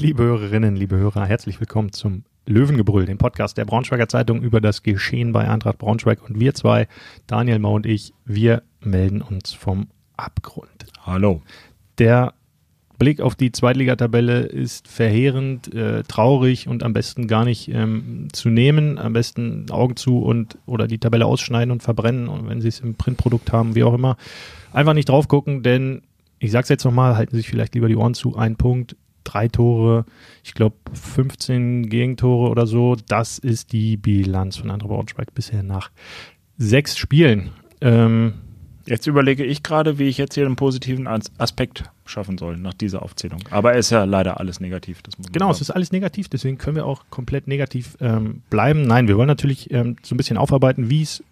Liebe Hörerinnen, liebe Hörer, herzlich willkommen zum Löwengebrüll, dem Podcast der Braunschweiger Zeitung über das Geschehen bei Eintracht Braunschweig. Und wir zwei, Daniel Mau und ich, wir melden uns vom Abgrund. Hallo. Der Blick auf die Zweitligatabelle ist verheerend, äh, traurig und am besten gar nicht ähm, zu nehmen. Am besten Augen zu und oder die Tabelle ausschneiden und verbrennen. Und wenn Sie es im Printprodukt haben, wie auch immer, einfach nicht drauf gucken, denn ich sag's jetzt nochmal, halten Sie sich vielleicht lieber die Ohren zu. Ein Punkt drei Tore, ich glaube 15 Gegentore oder so. Das ist die Bilanz von André Braunschweig bisher nach sechs Spielen. Ähm, jetzt überlege ich gerade, wie ich jetzt hier einen positiven Aspekt schaffen soll nach dieser Aufzählung. Aber es ist ja leider alles negativ. genau, sagen. es ist alles negativ, deswegen können wir auch komplett negativ ähm, bleiben. Nein, wir wollen natürlich ähm, so ein bisschen aufarbeiten, wie es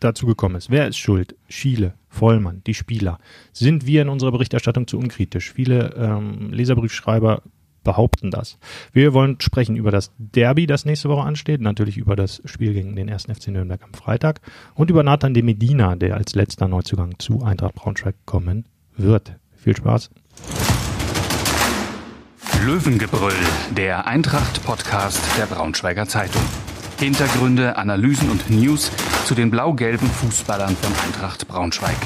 dazu gekommen ist. Wer ist schuld? Schiele, Vollmann, die Spieler. Sind wir in unserer Berichterstattung zu unkritisch? Viele ähm, Leserbriefschreiber behaupten das. Wir wollen sprechen über das Derby, das nächste Woche ansteht, natürlich über das Spiel gegen den 1. FC Nürnberg am Freitag und über Nathan de Medina, der als letzter Neuzugang zu Eintracht Braunschweig kommen wird. Viel Spaß. Löwengebrüll, der Eintracht-Podcast der Braunschweiger Zeitung. Hintergründe, Analysen und News zu den blau-gelben Fußballern von Eintracht Braunschweig.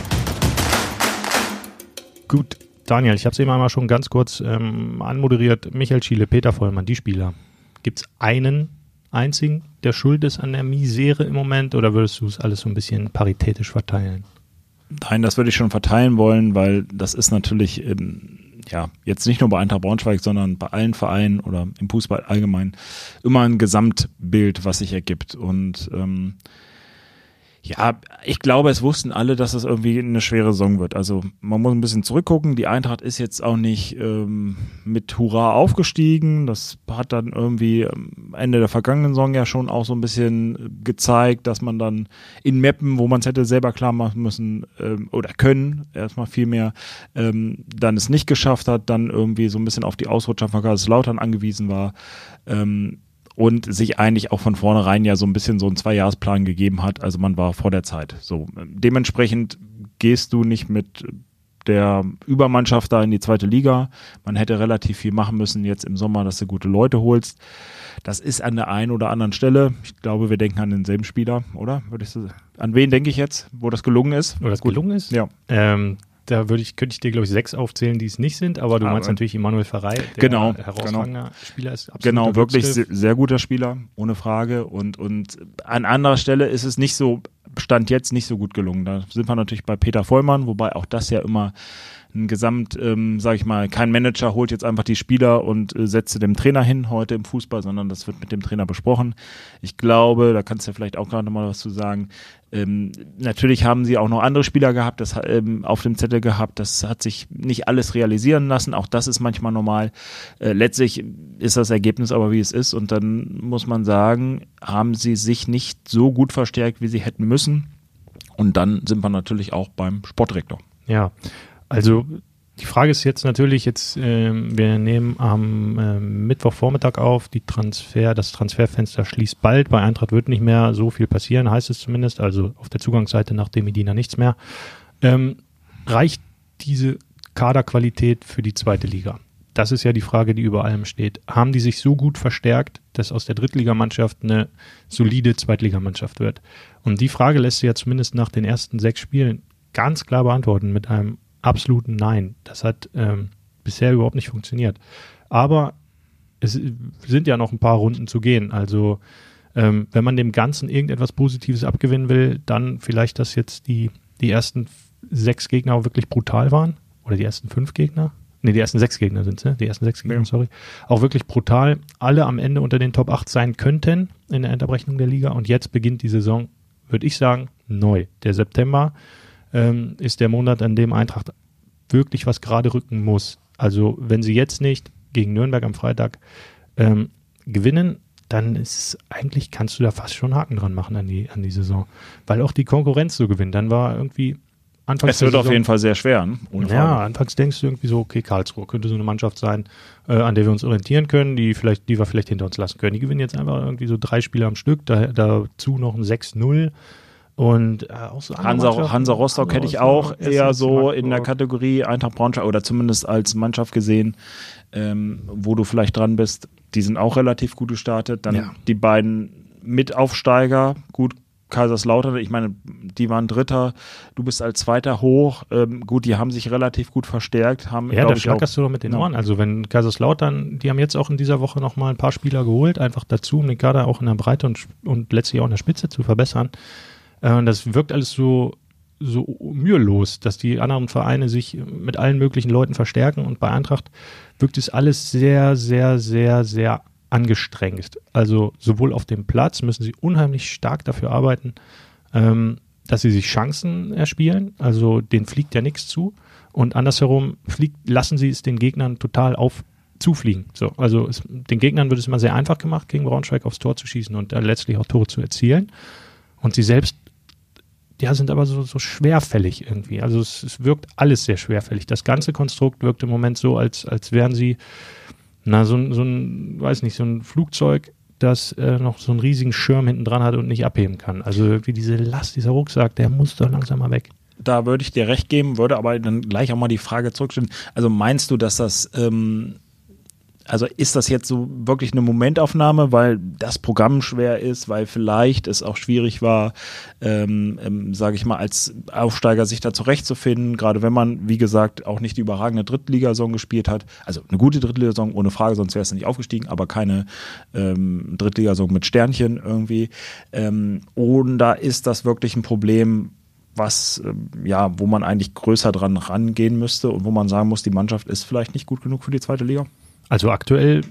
Gut, Daniel, ich habe es eben einmal schon ganz kurz ähm, anmoderiert. Michael Schiele, Peter Vollmann, die Spieler. Gibt es einen einzigen, der schuld ist an der Misere im Moment oder würdest du es alles so ein bisschen paritätisch verteilen? Nein, das würde ich schon verteilen wollen, weil das ist natürlich ähm, ja, jetzt nicht nur bei Eintracht Braunschweig, sondern bei allen Vereinen oder im Fußball allgemein immer ein Gesamtbild, was sich ergibt. Und ähm, ja, ich glaube, es wussten alle, dass es irgendwie eine schwere Saison wird. Also man muss ein bisschen zurückgucken. Die Eintracht ist jetzt auch nicht ähm, mit Hurra aufgestiegen. Das hat dann irgendwie Ende der vergangenen Saison ja schon auch so ein bisschen gezeigt, dass man dann in Meppen, wo man es hätte selber klar machen müssen ähm, oder können, erstmal viel mehr, ähm, dann es nicht geschafft hat, dann irgendwie so ein bisschen auf die Ausrutscher von Kaiserslautern angewiesen war. Ähm, und sich eigentlich auch von vornherein ja so ein bisschen so einen Zweijahresplan gegeben hat. Also man war vor der Zeit. So dementsprechend gehst du nicht mit der Übermannschaft da in die zweite Liga. Man hätte relativ viel machen müssen jetzt im Sommer, dass du gute Leute holst. Das ist an der einen oder anderen Stelle. Ich glaube, wir denken an denselben Spieler, oder? Würde ich so, an wen denke ich jetzt, wo das gelungen ist? Wo das Gut. gelungen ist? Ja. Ähm, da würde ich, könnte ich dir, glaube ich, sechs aufzählen, die es nicht sind, aber du aber meinst natürlich Immanuel Ferrei, der genau, herausragender genau. Spieler ist. Genau, wirklich sehr, sehr, guter Spieler, ohne Frage. Und, und an anderer Stelle ist es nicht so, Stand jetzt nicht so gut gelungen. Da sind wir natürlich bei Peter Vollmann, wobei auch das ja immer ein Gesamt, ähm, sage ich mal, kein Manager holt jetzt einfach die Spieler und äh, setzt dem Trainer hin heute im Fußball, sondern das wird mit dem Trainer besprochen. Ich glaube, da kannst du ja vielleicht auch gerade nochmal was zu sagen. Ähm, natürlich haben sie auch noch andere Spieler gehabt, das ähm, auf dem Zettel gehabt. Das hat sich nicht alles realisieren lassen. Auch das ist manchmal normal. Äh, letztlich ist das Ergebnis aber wie es ist und dann muss man sagen, haben sie sich nicht so gut verstärkt, wie sie hätten müssen. Und dann sind wir natürlich auch beim Sportdirektor. Ja, also die Frage ist jetzt natürlich, jetzt, äh, wir nehmen am äh, Mittwochvormittag auf, die Transfer, das Transferfenster schließt bald. Bei Eintracht wird nicht mehr so viel passieren, heißt es zumindest. Also auf der Zugangsseite nach dem Medina nichts mehr. Ähm, reicht diese Kaderqualität für die zweite Liga? Das ist ja die Frage, die über allem steht. Haben die sich so gut verstärkt, dass aus der Drittligamannschaft eine solide Zweitligamannschaft wird? Und die Frage lässt sich ja zumindest nach den ersten sechs Spielen ganz klar beantworten mit einem absoluten Nein. Das hat ähm, bisher überhaupt nicht funktioniert. Aber es sind ja noch ein paar Runden zu gehen. Also ähm, wenn man dem Ganzen irgendetwas Positives abgewinnen will, dann vielleicht, dass jetzt die, die ersten sechs Gegner wirklich brutal waren. Oder die ersten fünf Gegner. Ne, die ersten sechs Gegner sind es, ne? Die ersten sechs Gegner, ja. sorry. Auch wirklich brutal. Alle am Ende unter den Top 8 sein könnten in der Endabrechnung der Liga. Und jetzt beginnt die Saison, würde ich sagen, neu. Der September ähm, ist der Monat, an dem Eintracht wirklich was gerade rücken muss. Also wenn sie jetzt nicht gegen Nürnberg am Freitag ähm, gewinnen, dann ist eigentlich, kannst du da fast schon Haken dran machen an die, an die Saison. Weil auch die Konkurrenz so gewinnt. Dann war irgendwie Anfangs es wird auf jeden Fall sehr schwer. Ne? ja, anfangs denkst du irgendwie so, okay, Karlsruhe könnte so eine Mannschaft sein, äh, an der wir uns orientieren können, die vielleicht, die wir vielleicht hinter uns lassen können. Die gewinnen jetzt einfach irgendwie so drei Spiele am Stück, da, dazu noch ein 6-0. Und äh, auch so Hansa, Hansa Rostock hätte ich auch eher so in der Kategorie Eintracht Braunschweig oder zumindest als Mannschaft gesehen, ähm, wo du vielleicht dran bist, die sind auch relativ gut gestartet. Dann Ja. die beiden Mitaufsteiger, gut, Kaiserslautern, ich meine, die waren Dritter, du bist als Zweiter hoch. Ähm, gut, die haben sich relativ gut verstärkt, haben, Ja, da schlackerst du doch mit den Ja. Ohren. Also wenn Kaiserslautern, die haben jetzt auch in dieser Woche nochmal ein paar Spieler geholt, einfach dazu, um den Kader auch in der Breite und, und letztlich auch in der Spitze zu verbessern. Äh, Und das wirkt alles so, so mühelos, dass die anderen Vereine sich mit allen möglichen Leuten verstärken und bei Eintracht wirkt es alles sehr, sehr, sehr, sehr angestrengt. Also sowohl auf dem Platz müssen sie unheimlich stark dafür arbeiten, ähm, dass sie sich Chancen erspielen. Also denen fliegt ja nichts zu. Und andersherum fliegt, lassen sie es den Gegnern total auf zufliegen. So, also es, den Gegnern wird es immer sehr einfach gemacht, gegen Braunschweig aufs Tor zu schießen und dann letztlich auch Tore zu erzielen. Und sie selbst, ja, sind aber so, so schwerfällig irgendwie. Also es, es wirkt alles sehr schwerfällig. Das ganze Konstrukt wirkt im Moment so, als, als wären sie, na, so, ein- so ein, weiß nicht, so ein Flugzeug, das äh, noch so einen riesigen Schirm hinten dran hat und nicht abheben kann. Also irgendwie diese Last, dieser Rucksack, der muss doch langsam mal weg. da würde ich dir recht geben, würde aber dann gleich auch mal die Frage zurückstellen. Also meinst du, dass das, ähm, also ist das jetzt so wirklich eine Momentaufnahme, weil das Programm schwer ist, weil vielleicht es auch schwierig war, ähm, ähm, sage ich mal, als Aufsteiger sich da zurechtzufinden, gerade wenn man, wie gesagt, auch nicht die überragende Drittligasaison gespielt hat. Also eine gute Drittligasaison, ohne Frage, sonst wäre es nicht aufgestiegen, aber keine ähm, Drittligasaison mit Sternchen irgendwie. Ähm, und da ist das wirklich ein Problem, was ähm, ja, wo man eigentlich größer dran rangehen müsste und wo man sagen muss, die Mannschaft ist vielleicht nicht gut genug für die zweite Liga. Also aktuell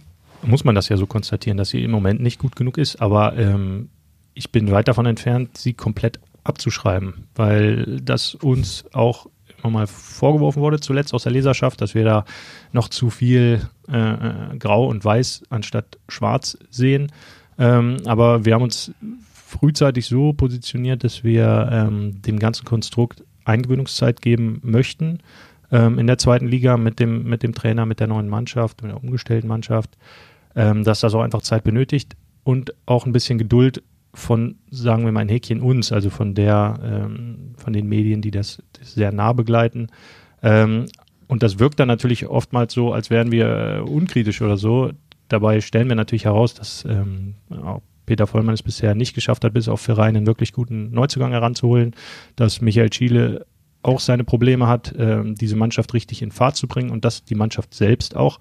muss man das ja so konstatieren, dass sie im Moment nicht gut genug ist, aber ähm, ich bin weit davon entfernt, sie komplett abzuschreiben, weil das uns auch immer mal vorgeworfen wurde, zuletzt aus der Leserschaft, dass wir da noch zu viel äh, äh, Grau und Weiß anstatt Schwarz sehen. Ähm, aber wir haben uns frühzeitig so positioniert, dass wir ähm, dem ganzen Konstrukt Eingewöhnungszeit geben möchten ähm, in der zweiten Liga mit dem, mit dem Trainer, mit der neuen Mannschaft, mit der umgestellten Mannschaft, ähm, dass das auch einfach Zeit benötigt und auch ein bisschen Geduld von, sagen wir mal, ein Häkchen uns, also von der, ähm, von den Medien, die das, das sehr nah begleiten. Ähm, und das wirkt dann natürlich oftmals so, als wären wir äh, unkritisch oder so. Dabei stellen wir natürlich heraus, dass ähm, auch Peter Vollmann es bisher nicht geschafft hat, bis auf Verein einen wirklich guten Neuzugang heranzuholen, dass Michael Schiele auch seine Probleme hat, ähm, diese Mannschaft richtig in Fahrt zu bringen und dass die Mannschaft selbst auch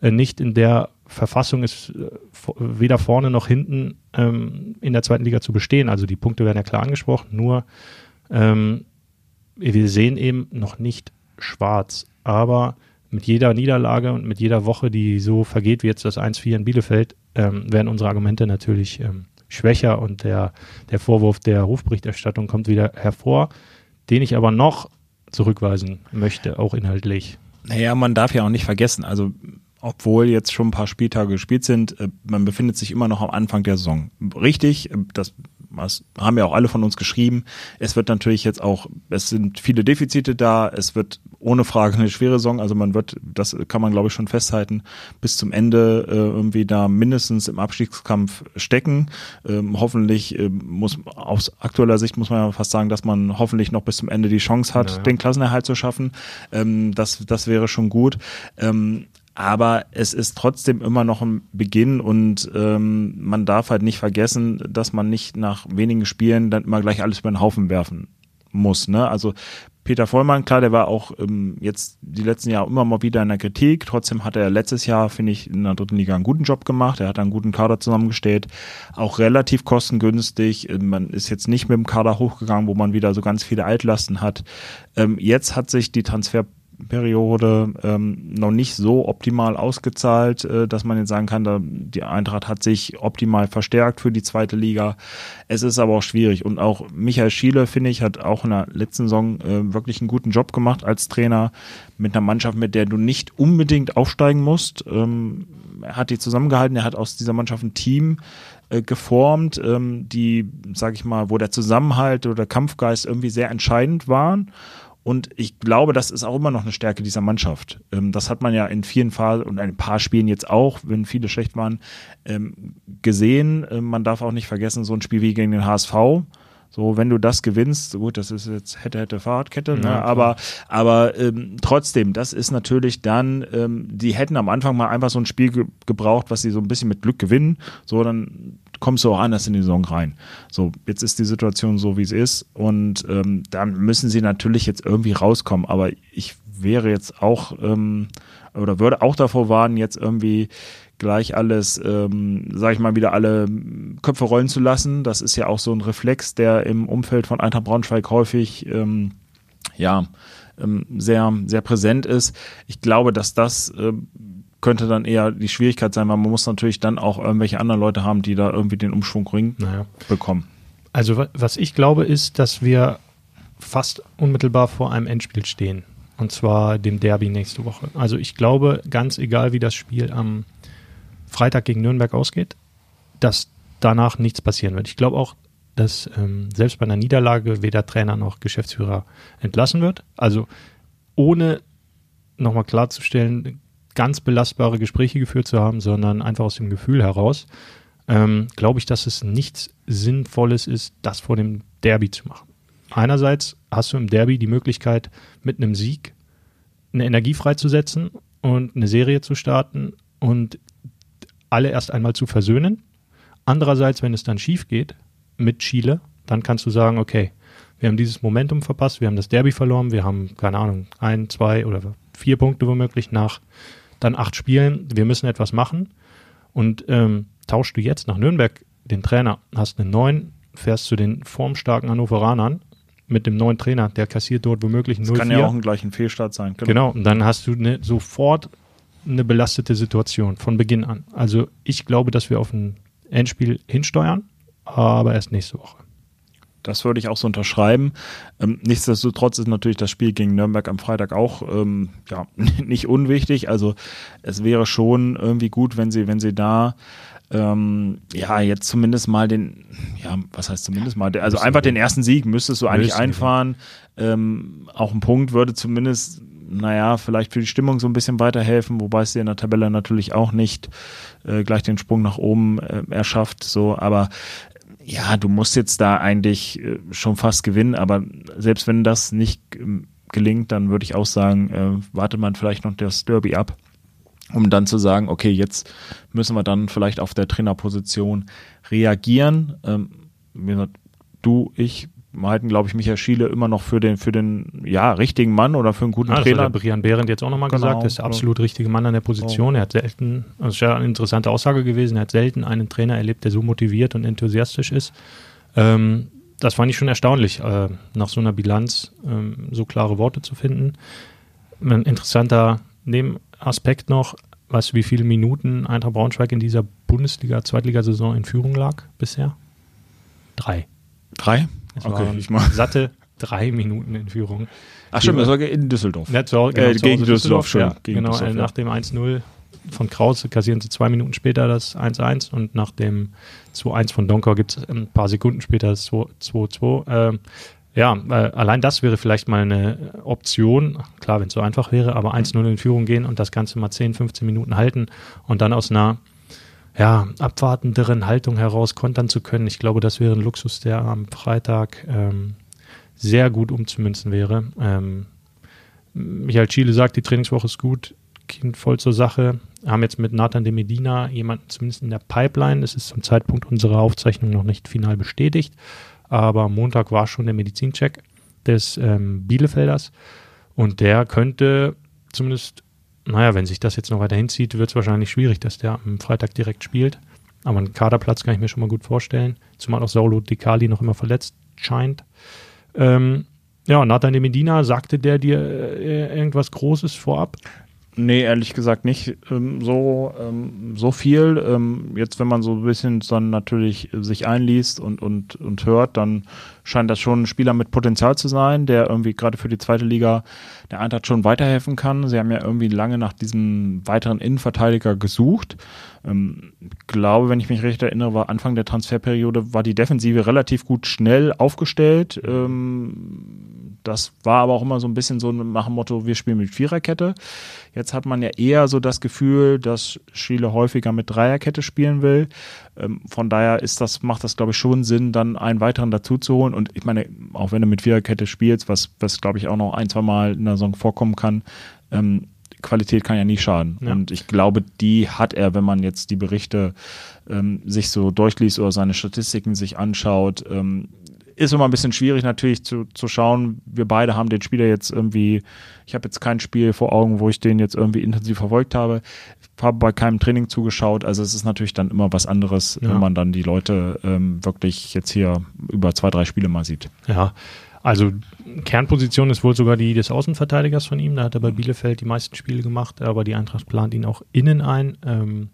äh, nicht in der Verfassung ist, äh, weder vorne noch hinten ähm, in der zweiten Liga zu bestehen. Also die Punkte werden ja klar angesprochen, nur ähm, wir sehen eben noch nicht schwarz. Aber mit jeder Niederlage und mit jeder Woche, die so vergeht wie jetzt das 1-4 in Bielefeld, ähm, werden unsere Argumente natürlich schwächer und der, der Vorwurf der Rufberichterstattung kommt wieder hervor, den ich aber noch zurückweisen möchte, auch inhaltlich. Naja, man darf ja auch nicht vergessen, also obwohl jetzt schon ein paar Spieltage gespielt sind, äh, man befindet sich immer noch am Anfang der Saison. Richtig, äh, das was haben ja auch alle von uns geschrieben. Es wird natürlich jetzt auch, es sind viele Defizite da, es wird ohne Frage eine schwere Saison, also man wird, das kann man glaube ich schon festhalten, bis zum Ende äh, irgendwie da mindestens im Abstiegskampf stecken. Ähm, hoffentlich äh, muss aus aktueller Sicht muss man ja fast sagen, dass man hoffentlich noch bis zum Ende die Chance hat, Naja. den Klassenerhalt zu schaffen. Ähm, das, das wäre schon gut. Ähm, aber es ist trotzdem immer noch ein Beginn und ähm, man darf halt nicht vergessen, dass man nicht nach wenigen Spielen dann immer gleich alles über den Haufen werfen muss. Ne? Also Peter Vollmann, klar, der war auch ähm, jetzt die letzten Jahre immer mal wieder in der Kritik. Trotzdem hat er letztes Jahr, finde ich, in der dritten Liga einen guten Job gemacht. Er hat einen guten Kader zusammengestellt, auch relativ kostengünstig. Ähm, Man ist jetzt nicht mit dem Kader hochgegangen, wo man wieder so ganz viele Altlasten hat. Ähm, jetzt hat sich die Transfer Periode ähm, noch nicht so optimal ausgezahlt, äh, dass man jetzt sagen kann, da, die Eintracht hat sich optimal verstärkt für die zweite Liga. Es ist aber auch schwierig und auch Michael Schiele, finde ich, hat auch in der letzten Saison äh, wirklich einen guten Job gemacht als Trainer mit einer Mannschaft, mit der du nicht unbedingt aufsteigen musst. Ähm, er hat die zusammengehalten, er hat aus dieser Mannschaft ein Team äh, geformt, ähm, die, sag ich mal, wo der Zusammenhalt oder der Kampfgeist irgendwie sehr entscheidend waren. Und ich glaube, das ist auch immer noch eine Stärke dieser Mannschaft. Ähm, das hat man ja in vielen Phasen und ein paar Spielen jetzt auch, wenn viele schlecht waren, ähm, gesehen. Ähm, man darf auch nicht vergessen, so ein Spiel wie gegen den HSV, So, wenn du das gewinnst, gut, das ist jetzt hätte, hätte Fahrradkette, ne? Ja, aber, aber ähm, trotzdem, das ist natürlich dann, ähm, die hätten am Anfang mal einfach so ein Spiel ge gebraucht, was sie so ein bisschen mit Glück gewinnen. So, dann kommst du auch anders in die Saison rein. So, jetzt ist die Situation so, wie es ist. Und ähm, dann müssen sie natürlich jetzt irgendwie rauskommen. Aber ich wäre jetzt auch ähm, oder würde auch davor warnen, jetzt irgendwie gleich alles, ähm, sag ich mal, wieder alle Köpfe rollen zu lassen. Das ist ja auch so ein Reflex, der im Umfeld von Eintracht Braunschweig häufig ähm, ja ähm, sehr sehr präsent ist. Ich glaube, dass das äh, könnte dann eher die Schwierigkeit sein, weil man muss natürlich dann auch irgendwelche anderen Leute haben, die da irgendwie den Umschwung ring naja. bekommen. Also was ich glaube ist, dass wir fast unmittelbar vor einem Endspiel stehen. Und zwar dem Derby nächste Woche. Also ich glaube, ganz egal wie das Spiel am Freitag gegen Nürnberg ausgeht, dass danach nichts passieren wird. Ich glaube auch, dass ähm, selbst bei einer Niederlage weder Trainer noch Geschäftsführer entlassen wird. Also ohne nochmal klarzustellen, ganz belastbare Gespräche geführt zu haben, sondern einfach aus dem Gefühl heraus, ähm, glaube ich, dass es nichts Sinnvolles ist, das vor dem Derby zu machen. Einerseits hast du im Derby die Möglichkeit, mit einem Sieg eine Energie freizusetzen und eine Serie zu starten und alle erst einmal zu versöhnen. Andererseits, wenn es dann schief geht mit Chile, dann kannst du sagen, okay, wir haben dieses Momentum verpasst, wir haben das Derby verloren, wir haben, keine Ahnung, ein, zwei oder vier Punkte womöglich nach dann acht Spielen, wir müssen etwas machen. Und ähm, tauschst du jetzt nach Nürnberg den Trainer, hast einen neuen, fährst zu den formstarken Hannoveranern mit dem neuen Trainer, der kassiert dort womöglich 0 Das kann ja auch ein gleichen Fehlstart sein. Genau, genau und dann hast du ne, sofort eine belastete Situation von Beginn an. Also ich glaube, dass wir auf ein Endspiel hinsteuern, aber erst nächste Woche. Das würde ich auch so unterschreiben. Ähm, nichtsdestotrotz ist natürlich das Spiel gegen Nürnberg am Freitag auch ähm, ja, nicht unwichtig. Also es wäre schon irgendwie gut, wenn sie, wenn sie da ähm, ja, jetzt zumindest mal den, ja, was heißt zumindest mal, also einfach den ersten Sieg müsstest du eigentlich einfahren. Ähm, auch ein Punkt würde zumindest, naja, vielleicht für die Stimmung so ein bisschen weiterhelfen, wobei es dir in der Tabelle natürlich auch nicht äh, gleich den Sprung nach oben äh, erschafft, so, aber ja, du musst jetzt da eigentlich äh, schon fast gewinnen, aber selbst wenn das nicht ähm, gelingt, dann würde ich auch sagen, äh, wartet man vielleicht noch das Derby ab um dann zu sagen, okay, jetzt müssen wir dann vielleicht auf der Trainerposition reagieren. Ähm, du, ich halten, glaube ich, Michael Schiele immer noch für den, für den, ja, richtigen Mann oder für einen guten ah, Trainer. Das hat Brian Behrendt jetzt auch nochmal genau, gesagt, ist der absolut so. richtige Mann an der Position. Oh. Er hat selten, das ist ja eine interessante Aussage gewesen, er hat selten einen Trainer erlebt, der so motiviert und enthusiastisch ist. Ähm, das fand ich schon erstaunlich, äh, nach so einer Bilanz ähm, so klare Worte zu finden. Ein interessanter Nebenaspekt noch, weißt du, wie viele Minuten Eintracht Braunschweig in dieser Bundesliga-Zweitligasaison in Führung lag bisher? Drei. Drei? Es okay, ich mal. Satte drei Minuten in Führung. Ach stimmt, das war in Düsseldorf. Ja, zu, genau, äh, gegen Düsseldorf, schon. Ja, gegen genau, Düsseldorf, nach dem 1-0 von Krause kassieren sie zwei Minuten später das 1-1 und nach dem 2-1 von Donker gibt es ein paar Sekunden später das 2-2. Ähm, ja, äh, allein das wäre vielleicht mal eine Option. Klar, wenn es so einfach wäre, aber 1-0 in Führung gehen und das Ganze mal 10, 15 Minuten halten und dann aus einer ja, abwartenderen Haltung heraus kontern zu können. Ich glaube, das wäre ein Luxus, der am Freitag ähm, sehr gut umzumünzen wäre. Ähm, Michael Chile sagt, die Trainingswoche ist gut, Kind voll zur Sache. Haben jetzt mit Nathan de Medina jemanden zumindest in der Pipeline. Es ist zum Zeitpunkt unserer Aufzeichnung noch nicht final bestätigt aber Montag war schon der Medizincheck des ähm, Bielefelders und der könnte zumindest, naja, wenn sich das jetzt noch weiter hinzieht, wird es wahrscheinlich schwierig, dass der am Freitag direkt spielt. Aber einen Kaderplatz kann ich mir schon mal gut vorstellen, zumal auch Saulo Dicali noch immer verletzt scheint. Ähm, ja, Nathan de Medina, sagte der dir äh, irgendwas Großes vorab? Nee, ehrlich gesagt nicht ähm, so, ähm, so viel. Ähm, jetzt, wenn man so ein bisschen dann natürlich sich einliest und, und, und hört, dann scheint das schon ein Spieler mit Potenzial zu sein, der irgendwie gerade für die zweite Liga der Eintracht schon weiterhelfen kann. Sie haben ja irgendwie lange nach diesem weiteren Innenverteidiger gesucht. Ähm, glaube, wenn ich mich recht erinnere, war Anfang der Transferperiode war die Defensive relativ gut schnell aufgestellt. Ähm, das war aber auch immer so ein bisschen so nach dem Motto, wir spielen mit Viererkette. Jetzt hat man ja eher so das Gefühl, dass Schiele häufiger mit Dreierkette spielen will. Ähm, von daher ist das, macht das, glaube ich, schon Sinn, dann einen weiteren dazu zu holen. Und ich meine, auch wenn du mit Viererkette spielst, was, was glaube ich auch noch ein, zwei Mal in der Saison vorkommen kann, ähm, Qualität kann ja nie schaden. Ja. Und ich glaube, die hat er, wenn man jetzt die Berichte ähm, sich so durchliest oder seine Statistiken sich anschaut. Ähm, ist immer ein bisschen schwierig natürlich zu, zu schauen. Wir beide haben den Spieler jetzt irgendwie, ich habe jetzt kein Spiel vor Augen, wo ich den jetzt irgendwie intensiv verfolgt habe. Habe bei keinem Training zugeschaut. Also es ist natürlich dann immer was anderes, ja. wenn man dann die Leute ähm, wirklich jetzt hier über zwei, drei Spiele mal sieht. Ja, also Kernposition ist wohl sogar die des Außenverteidigers von ihm. Da hat er bei mhm. Bielefeld die meisten Spiele gemacht, aber die Eintracht plant ihn auch innen ein. Ähm,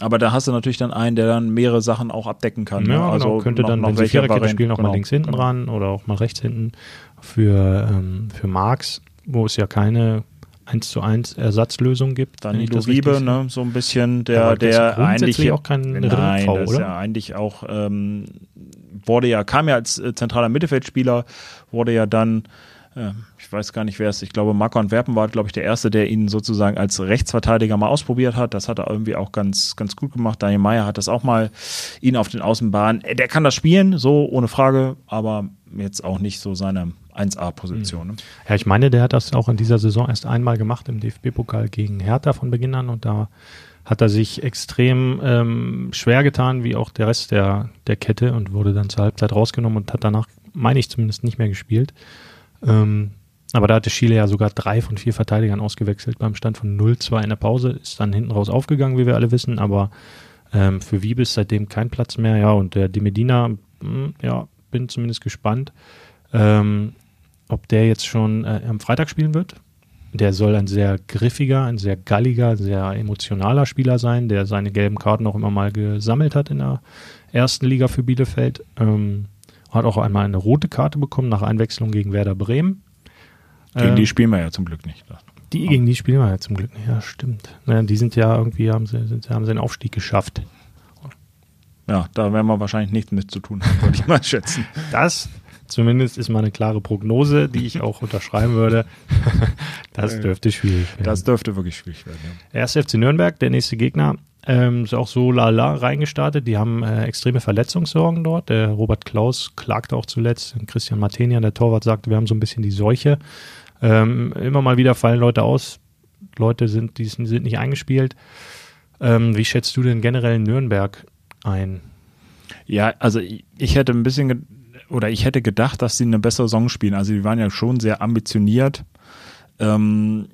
aber da hast du natürlich dann einen, der dann mehrere Sachen auch abdecken kann. Ne? Ja, ne? also könnte noch, dann, noch wenn sie Viererkette spielen, noch genau, mal links hinten genau. ran oder auch mal rechts hinten. Für, ähm, für Marx, wo es ja keine 1 zu 1 Ersatzlösung gibt. Danilo Riebe, ne, so ein bisschen, der, ja, der eigentlich auch kein nein, Rinnenv, das oder? ja eigentlich auch ähm, wurde ja, kam ja als äh, zentraler Mittelfeldspieler, wurde ja dann ich weiß gar nicht, wer es, ich glaube, Marco Antwerpen war, glaube ich, der Erste, der ihn sozusagen als Rechtsverteidiger mal ausprobiert hat. Das hat er irgendwie auch ganz, ganz gut gemacht. Daniel Meyer hat das auch mal, ihn auf den Außenbahnen. Äh, der kann das spielen, so ohne Frage, aber jetzt auch nicht so seine 1A-Position. Ne? Ja, ich meine, der hat das auch in dieser Saison erst einmal gemacht im DFB-Pokal gegen Hertha von Beginn an und da hat er sich extrem ähm, schwer getan, wie auch der Rest der, der Kette und wurde dann zur Halbzeit rausgenommen und hat danach, meine ich zumindest, nicht mehr gespielt. Ähm, aber da hatte Chile ja sogar drei von vier Verteidigern ausgewechselt beim Stand von 0-2 in der Pause. Ist dann hinten raus aufgegangen, wie wir alle wissen, aber ähm, für ist seitdem kein Platz mehr. Ja, und der Di Medina, mh, hm, ja, bin zumindest gespannt, ähm, ob der jetzt schon äh, am Freitag spielen wird. Der soll ein sehr griffiger, ein sehr galliger, sehr emotionaler Spieler sein, der seine gelben Karten auch immer mal gesammelt hat in der ersten Liga für Bielefeld. Ähm, hat auch einmal eine rote Karte bekommen nach Einwechslung gegen Werder Bremen. Gegen ähm, die spielen wir ja zum Glück nicht. Die gegen die spielen wir ja zum Glück nicht. Ja, stimmt. Ja, die sind ja irgendwie, haben sie, sind, haben sie den Aufstieg geschafft. Ja, da werden wir wahrscheinlich nichts mit zu tun haben, würde ich mal schätzen. Das zumindest ist mal eine klare Prognose, die ich auch unterschreiben würde. das dürfte schwierig werden. Das dürfte wirklich schwierig werden. Ja. Erst FC Nürnberg, der nächste Gegner, ähm, ist auch so lala reingestartet. Die haben äh, extreme Verletzungssorgen dort. Der Robert Klaus klagte auch zuletzt. Christian Martenian, der Torwart, sagte, wir haben so ein bisschen die Seuche. Ähm, immer mal wieder fallen Leute aus. Leute sind, die sind nicht eingespielt. Ähm, wie schätzt du denn generell Nürnberg ein? Ja, also ich, ich hätte ein bisschen oder ich hätte gedacht, dass sie eine bessere Saison spielen. Also die waren ja schon sehr ambitioniert. Ähm,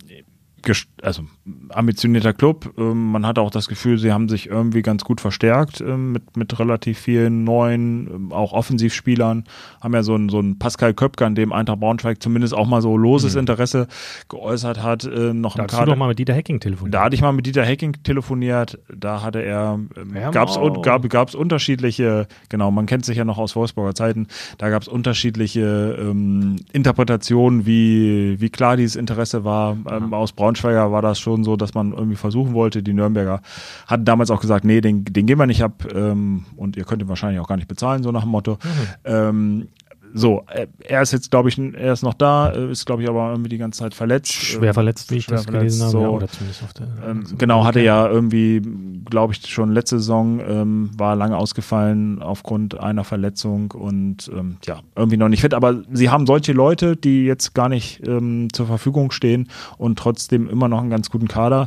also ambitionierter Club. Ähm, man hat auch das Gefühl, sie haben sich irgendwie ganz gut verstärkt ähm, mit, mit relativ vielen neuen, ähm, auch Offensivspielern. Haben ja so einen, so einen Pascal Köpke, an dem Eintracht Braunschweig zumindest auch mal so loses mhm. Interesse geäußert hat. Äh, noch da hast du doch mal mit Dieter Hecking telefoniert. Da hatte ich mal mit Dieter Hecking telefoniert. Da hatte er, ähm, gab es gab, gab's unterschiedliche, genau, man kennt sich ja noch aus Wolfsburger Zeiten, da gab es unterschiedliche ähm, Interpretationen, wie, wie klar dieses Interesse war. Ähm, aus Braunschweiger war das schon so, dass man irgendwie versuchen wollte. Die Nürnberger hatten damals auch gesagt, nee, den, den gehen wir nicht ab ähm, und ihr könnt ihn wahrscheinlich auch gar nicht bezahlen, so nach dem Motto. Mhm. Ähm, so, äh, er ist jetzt, glaube ich, er ist noch da, äh, ist, glaube ich, aber irgendwie die ganze Zeit verletzt. Schwer verletzt, wie ich das gelesen habe. So. Ja, oder zumindest auf der, ähm, so genau, hatte ja irgendwie, glaube ich, schon letzte Saison, ähm, war lange ausgefallen aufgrund einer Verletzung und ähm, ja, irgendwie noch nicht fit. Aber sie haben solche Leute, die jetzt gar nicht ähm, zur Verfügung stehen und trotzdem immer noch einen ganz guten Kader.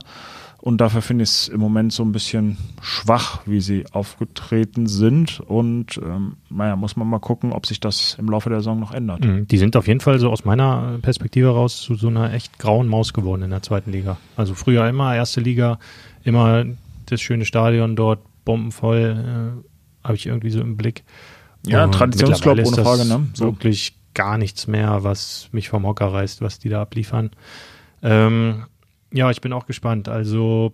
Und dafür finde ich es im Moment so ein bisschen schwach, wie sie aufgetreten sind. Und ähm, naja, muss man mal gucken, ob sich das im Laufe der Saison noch ändert. Mhm. Die sind auf jeden Fall so aus meiner Perspektive raus zu so einer echt grauen Maus geworden in der zweiten Liga. Also früher immer erste Liga, immer das schöne Stadion dort, bombenvoll, äh, habe ich irgendwie so im Blick. Ja, Traditionsclub ohne Frage, ne? So. Wirklich gar nichts mehr, was mich vom Hocker reißt, was die da abliefern. Ähm, ja, ich bin auch gespannt. Also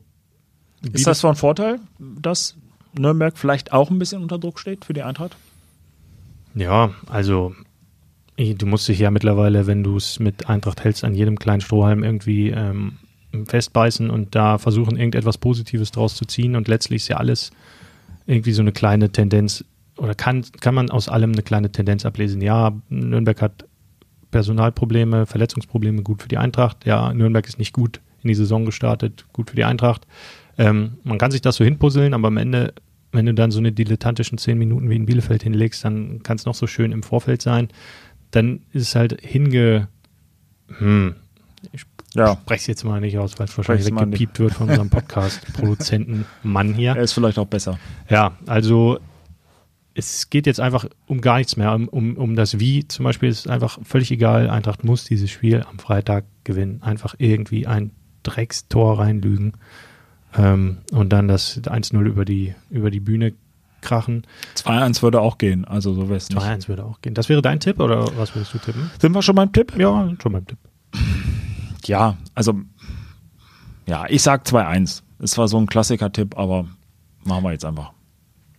ist das so ein Vorteil, dass Nürnberg vielleicht auch ein bisschen unter Druck steht für die Eintracht? Ja, also du musst dich ja mittlerweile, wenn du es mit Eintracht hältst, an jedem kleinen Strohhalm irgendwie ähm, festbeißen und da versuchen, irgendetwas Positives draus zu ziehen. Und letztlich ist ja alles irgendwie so eine kleine Tendenz oder kann, kann man aus allem eine kleine Tendenz ablesen. Ja, Nürnberg hat Personalprobleme, Verletzungsprobleme, gut für die Eintracht. Ja, Nürnberg ist nicht gut in die Saison gestartet, gut für die Eintracht. Ähm, man kann sich das so hinpuzzeln, aber am Ende wenn du dann so eine dilettantischen zehn Minuten wie in Bielefeld hinlegst, dann kann es noch so schön im Vorfeld sein. Dann ist es halt hinge. Hm, ich Ja, spreche es jetzt mal nicht aus, weil es wahrscheinlich Sprech's weggepiept wird von unserem Podcast-Produzenten Mann hier. er ist vielleicht auch besser. Ja, also es geht jetzt einfach um gar nichts mehr. Um, um, um das Wie zum Beispiel ist einfach völlig egal. Eintracht muss dieses Spiel am Freitag gewinnen. Einfach irgendwie ein Dreckstor reinlügen ähm, und dann das 1-0 über die, über die Bühne krachen. 2-1 würde auch gehen, also so wäre es nicht. 2-1 würde auch gehen. Das wäre dein Tipp oder was würdest du tippen? Sind wir schon beim Tipp? Ja, schon beim Tipp. Ja, also ja, ich sag 2-1. Es war so ein Klassiker-Tipp, aber machen wir jetzt einfach.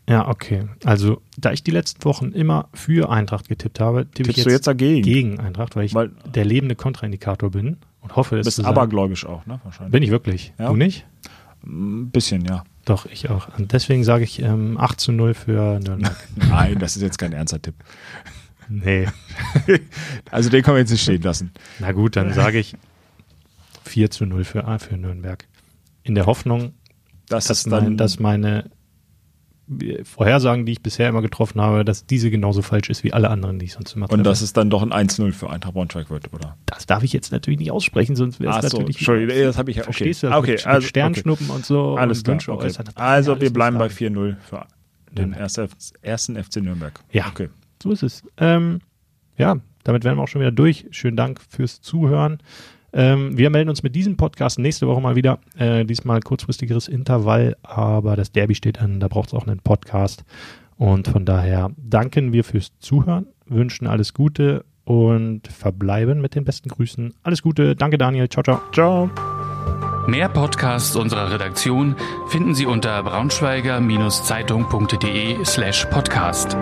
Ja, okay. Also, da ich die letzten Wochen immer für Eintracht getippt habe, tippe ich Tippst du jetzt dagegen? gegen Eintracht, weil ich Weil- der lebende Kontraindikator bin und hoffe, es Bist zu sein. abergläubisch auch, ne? Wahrscheinlich. Bin ich wirklich. Ja. Du nicht? Ein bisschen, ja. Doch, ich auch. Und deswegen sage ich ähm, 8 zu 0 für Nürnberg. Nein, das ist jetzt kein ernster Tipp. nee. Also den können wir jetzt nicht stehen lassen. Na gut, dann sage ich 4 zu 0 für, für Nürnberg. In der Hoffnung, Das dass, mein, dass meine Vorhersagen, die ich bisher immer getroffen habe, dass diese genauso falsch ist wie alle anderen, die ich sonst immer und treffe. dass es dann doch ein 1-0 für Eintracht Braunschweig wird, oder? das darf ich jetzt natürlich nicht aussprechen, sonst wäre es so, natürlich. Entschuldigung, das habe ich ja. Okay, Verstehst du das okay, mit, mit also, Sternschnuppen und so okay. Alles und klar. Wünsche Okay. äußern? Also wir bleiben bei nicht sagen. 4-0 für den ersten FC Nürnberg. Ja. Okay. So ist es. Ähm, ja, damit wären wir auch schon wieder durch. Schönen Dank fürs Zuhören. Ähm, wir melden uns mit diesem Podcast nächste Woche mal wieder. Äh, diesmal kurzfristigeres Intervall, aber das Derby steht an, da braucht es auch einen Podcast. Und von daher danken wir fürs Zuhören, wünschen alles Gute und verbleiben mit den besten Grüßen. Alles Gute, danke Daniel, ciao, ciao. Ciao. Mehr Podcasts unserer Redaktion finden Sie unter braunschweiger-zeitung.de slash podcast.